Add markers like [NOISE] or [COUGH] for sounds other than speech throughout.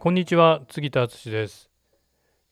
こんにちは杉田敦です、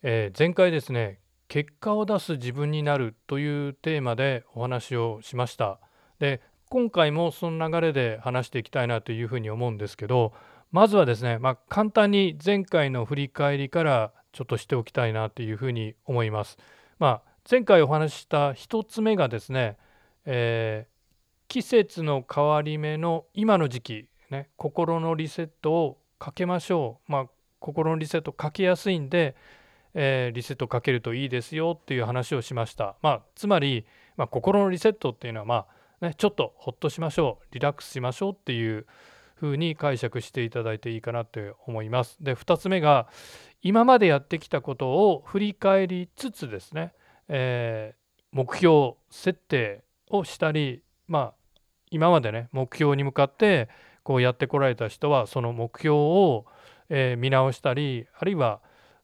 えー、前回ですね結果を出す自分になるというテーマでお話をしましたで今回もその流れで話していきたいなというふうに思うんですけどまずはですね、まあ、簡単に前回の振り返りからちょっとしておきたいなというふうに思います。まあ、前回お話しした1つ目がですね、えー、季節の変わり目の今の時期、ね、心のリセットをかけましょう。まあ、心のリセットかけやすいんで、えー、リセットかけるといいですよっていう話をしました。まあ、つまり、まあ、心のリセットっていうのは、まあね、ちょっとほっとしましょうリラックスしましょうっていう風に解釈していただいていいかなと思います。で2つ目が今までやってきたことを振り返りつつですね、えー、目標設定をしたりまあ今までね目標に向かってこうやってこられた人はその目標をえー、見直したりあるいは、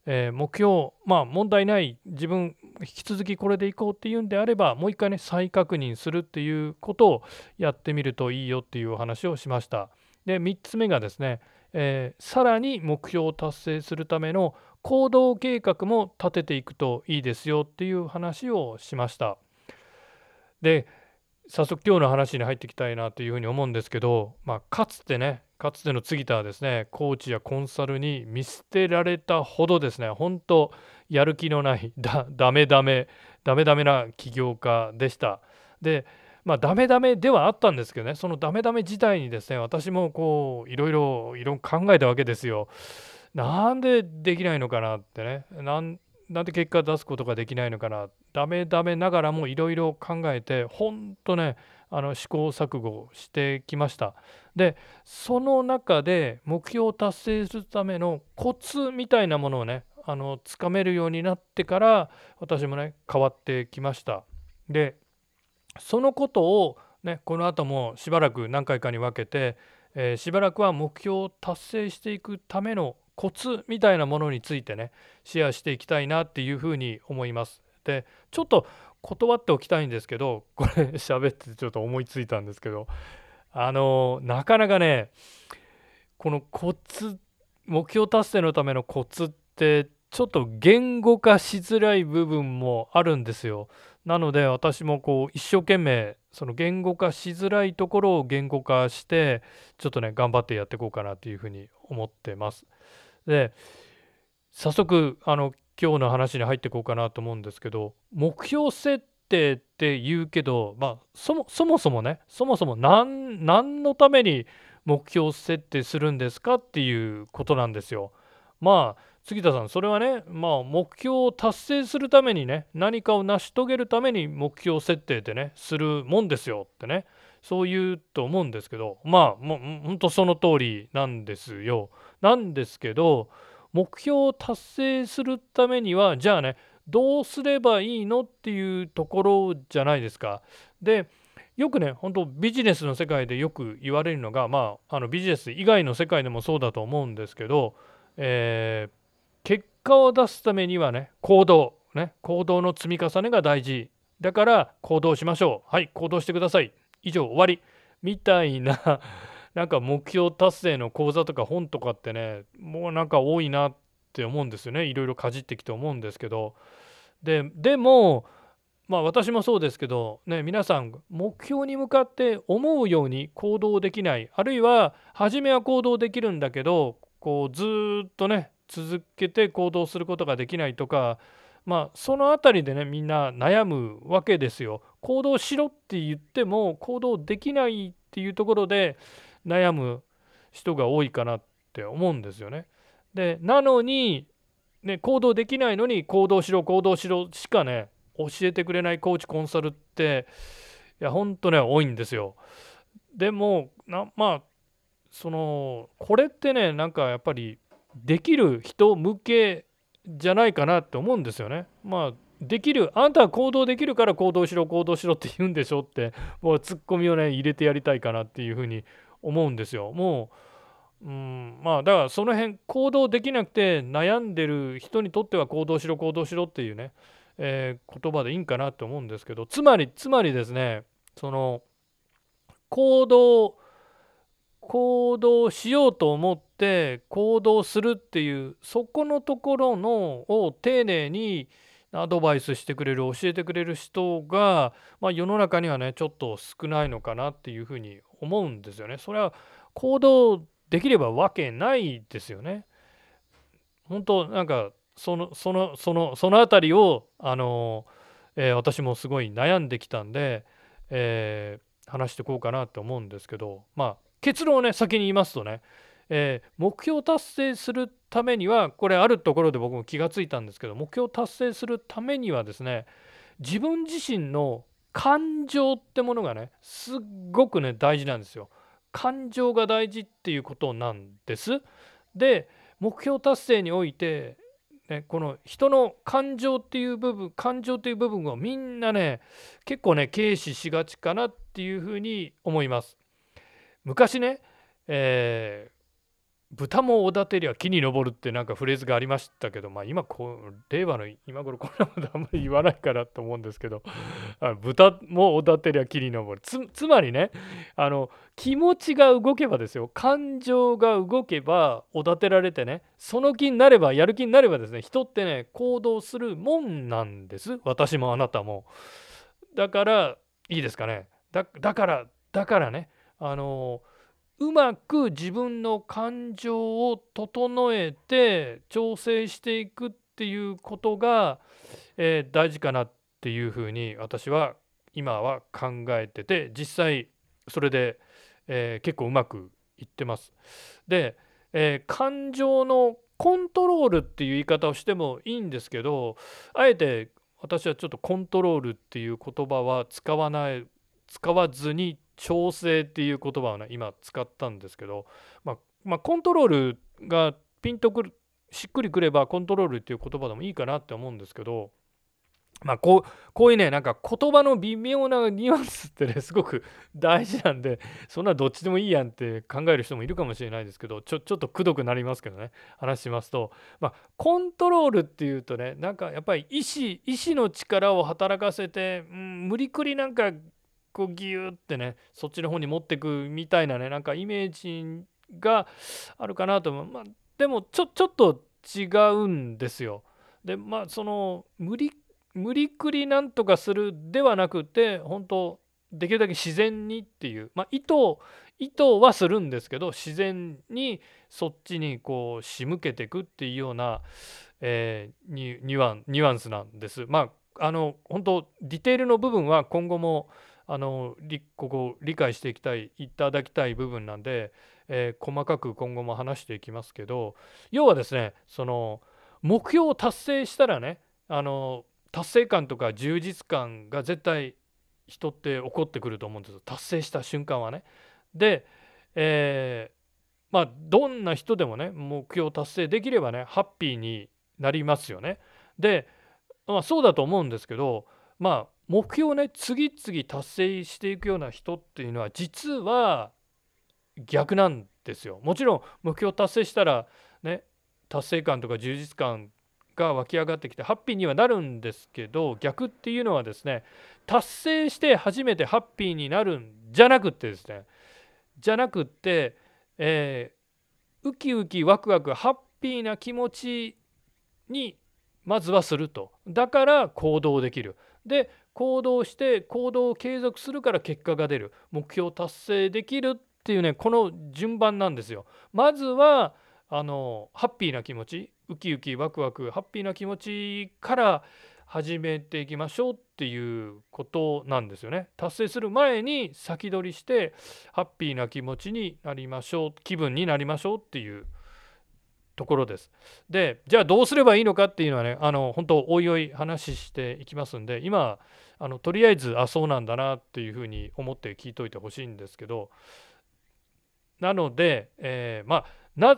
えー、目標まあ問題ない自分引き続きこれでいこうっていうんであればもう一回ね再確認するっていうことをやってみるといいよっていうお話をしました。で3つ目がですね、えー、さらに目標を達成するための行動計画も立てていくといいですよっていう話をしました。で早速今日の話に入っていきたいなというふうに思うんですけど、まあ、かつてねかつての杉田はですねコーチやコンサルに見捨てられたほどですね本当やる気のない [LAUGHS] だダメダメダメダメな起業家でした。でまあダメダメではあったんですけどねそのダメダメ自体にですね私もこういろいろいろ考えたわけですよ。なんでできないのかなってねなんなんで結果出すことができないのかな。ダメダメながらもいろいろ考えて本当ねあの試行錯誤してきました。でその中で目標を達成するためのコツみたいなものをねあのつかめるようになってから私もね変わってきました。でそのことをねこの後もしばらく何回かに分けて、えー、しばらくは目標を達成していくためのコツみたいなものについてねシェアしていきたいなっていうふうに思います。でちょっと断っておきたいんですけど [LAUGHS] これ喋ってちょっと思いついたんですけどあのなかなかねこのコツ目標達成のためのコツってちょっと言語化しづらい部分もあるんですよ。なので私もこう一生懸命その言語化しづらいところを言語化してちょっとね頑張ってやっていこうかなというふうに思ってます。で早速あの今日の話に入っていこうかなと思うんですけど目標設定って言うけど、まあ、そもそもそもねそもそも何のために目標設定するんですかっていうことなんですよ。まあ杉田さんそれはねまあ目標を達成するためにね何かを成し遂げるために目標設定ってねするもんですよってねそう言うと思うんですけどまあもうほんとその通りなんですよ。なんですけど目標を達成するためにはじゃあねどうすればいいのっていうところじゃないですか。でよくね本当ビジネスの世界でよく言われるのがまああのビジネス以外の世界でもそうだと思うんですけど、えー、結果を出すためにはね行動ね行動の積み重ねが大事。だから行動しましょう。はい行動してください。以上終わり。みたいななんか目標達成の講座とか本とかってねもうなんか多いなって思うんですよね。いろいろかじってきて思うんですけど。ででもまあ私もそうですけどね皆さん目標に向かって思うように行動できない。あるいは初めは行動できるんだけどこうずっとね続けて行動することができないとかまあその辺りでねみんな悩むわけですよ。行動しろって言っても行動できないっていうところで悩む人が多いかなって思うんですよね。でなのに、ね、行動できないのに行動しろ行動しろしかね教えてくれないコーチコンサルっていやほんとね多いんですよ。でもなまあそのこれってねなんかやっぱりできる人向けじゃないかなって思うんですよね。まあできるあんたは行動できるから行動しろ行動しろって言うんでしょってもうツッコミをね入れてやりたいかなっていうふうに思うんですよ。もう、うん、まあだからその辺行動できなくて悩んでる人にとっては行動しろ行動しろっていうね、えー、言葉でいいんかなと思うんですけどつまりつまりですねその行動行動しようと思って行動するっていうそこのところのを丁寧にアドバイスしてくれる教えてくれる人が、まあ、世の中にはねちょっと少ないのかなっていうふうに思うんですよね。それは行動できればわけないですよね。本当なんかそのそのそのその辺りをあの、えー、私もすごい悩んできたんで、えー、話してこうかなと思うんですけどまあ結論をね先に言いますとね、えー、目標達成するためにはこれあるところで僕も気がついたんですけど目標達成するためにはですね自分自身の感情ってものがねすっごくね大事なんですよ。感情が大事っていうことなんです。で目標達成において、ね、この人の感情っていう部分感情っていう部分をみんなね結構ね軽視しがちかなっていうふうに思います。昔ね、えー、豚もおだてりゃ木に登るってなんかフレーズがありましたけど、まあ、今こう令和の今頃こんなことあんまり言わないかなと思うんですけど [LAUGHS] あ豚もおだてりゃ木に登る。つまりねあの気持ちが動けばですよ。感情が動けばおだてられてねその気になればやる気になればですね人ってね行動するもんなんです。私もあなたも。だからいいですかね。だからだからねあのうまく自分の感情を整えて調整していくっていうことが、えー、大事かなっていうふうに私は今は考えてて実際それで、えー、結構うまくいってます。で、えー、感情のコントロールっていう言い方をしてもいいんですけどあえて私はちょっとコントロールっていう言葉は使わない使わずに調整っていう言葉をね今使ったんですけど、まあ、まあ、コントロールがピンとくるしっくりくればコントロールっていう言葉でもいいかなって思うんですけどまあこうこういうねなんか言葉の微妙なニュアンスってね [LAUGHS] すごく大事なんでそんなどっちでもいいやんって考える人もいるかもしれないですけどちょちょっとくどくなりますけどね話しますと。まあコントロールっていうとねなんかやっぱり意志意志の力を働かせて、うん、無理くりなんかこうギューってねそっちの方に持ってくみたいなねなんかイメージがあるかなと思う、まあ、でもちょちょっと違うんですよ。でまあその無理無理くりなんとかするではなくて本当できるだけ自然にっていうまあ意図意図はするんですけど自然にそっちにこう仕向けていくっていうような、えー、ニュアンニュアンスなんです。まああの本当ディテールの部分は今後もあのここ理解していきたいいただきたい部分なんで、えー、細かく今後も話していきますけど要はですねその目標を達成したらねあの達成感とか充実感が絶対人って起こってくると思うんです達成した瞬間はね。で、えー、まあどんな人でもね目標達成できればねハッピーになりますよね。で、まあ、そうだと思うんですけどまあ目標をね次々達成していくような人っていうのは実は逆なんですよ。もちろん目標達成したらね達成感とか充実感が湧き上がってきてハッピーにはなるんですけど逆っていうのはですね達成して初めてハッピーになるんじゃなくってですねじゃなくって、えー、ウキウキワクワクハッピーな気持ちにまずはするとだから行動できるで行動して行動を継続するから結果が出る目標達成できるっていうねこの順番なんですよ。まずはあのハッピーな気持ちウキウキワクワクハッピーな気持ちから始めていきましょうっていうことなんですよね。達成する前に先取りしてハッピーな気持ちになりましょう気分になりましょうっていうところです。でじゃあどうすればいいのかっていうのはねあの本当おいおい話していきますんで今あのとりあえずあそうなんだなっていうふうに思って聞いといてほしいんですけどなので、えー、まあ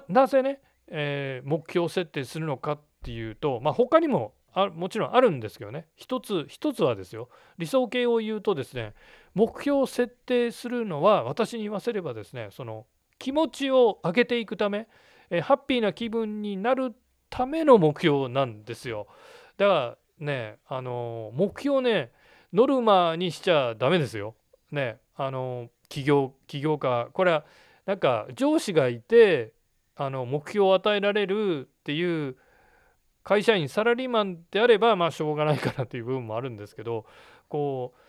なぜね、えー、目標設定するのかっていうと、まあ、他にもあもちろんあるんですけどね一つ一つはですよ理想形を言うとですね目標を設定するのは私に言わせればですねその気持ちを上げていくためえハッピーな気分になるための目標なんですよ。だからねあの目標ねノルマにしちゃダメですよ。ねあの起業起業家これはなんか上司がいてあの目標を与えられるっていう会社員サラリーマンであればまあしょうがないかなという部分もあるんですけどこう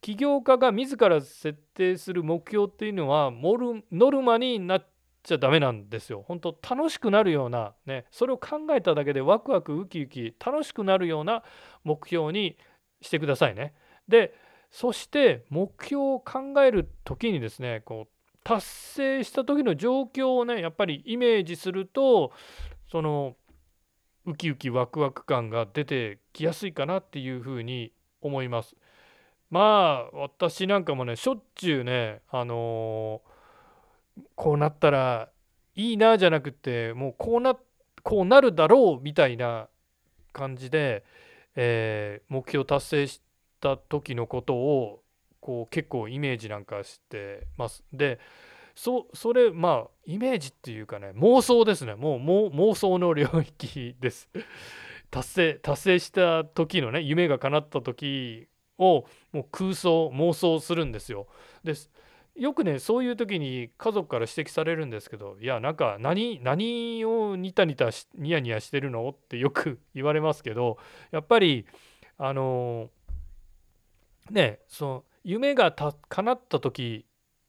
起業家が自ら設定する目標っていうのはノルマになっちゃダメなんですよ。本当楽しくなるようなねそれを考えただけでワクワクウキウキ楽しくなるような目標にしてくださいね。でそして目標を考える時にですねこう達成した時の状況をねやっぱりイメージするとそのウキウキワクワク感が出てきやすいかなっていうふうに思います。まあ私なんかもねしょっちゅうねあのー、こうなったらいいなじゃなくてもうこうなこうなるだろうみたいな感じで、えー、目標達成した時のことをこう結構イメージなんかしてます。でそそれまあイメージっていうかね妄想ですねもう妄想の領域です [LAUGHS] 達成達成した時のね夢が叶った時をもう空想妄想するんですよ。ですよくねそういう時に家族から指摘されるんですけどいやなんか何何をニタニタニヤニヤしてるの？ってよく [LAUGHS] 言われますけどやっぱりあのねその夢がた叶った時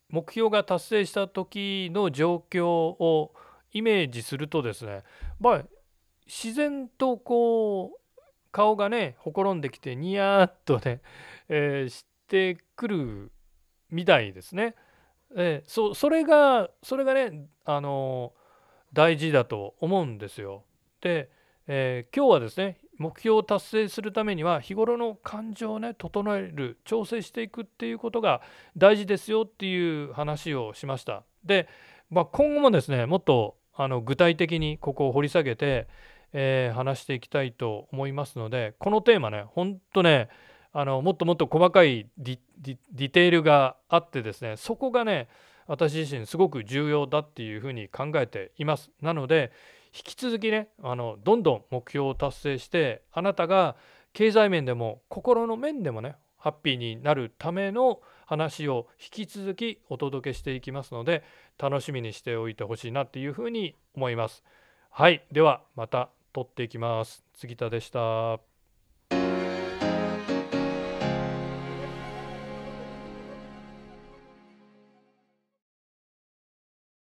目標が達成した時の状況をイメージするとですねまあ自然とこう顔がねほころんできてニヤーっとね、えー、してくるみたいですね。えー、そそれがそれがねあの大事だと思うんですよ。で、えー、今日はですね目標を達成するためには日頃の感情をね整える調整していくっていうことが大事ですよっていう話をしました。で、まあ、今後もですねもっとあの具体的にここを掘り下げて、えー、話していきたいと思いますのでこのテーマねほんとねあのもっともっと細かいディテールがあってですねそこがね私自身すごく重要だっていうふうに考えています。なので引き続きねあのどんどん目標を達成してあなたが経済面でも心の面でもねハッピーになるための話を引き続きお届けしていきますので楽しみにしておいてほしいなっていうふうに思います。はいではまた撮っていきます。杉田でした。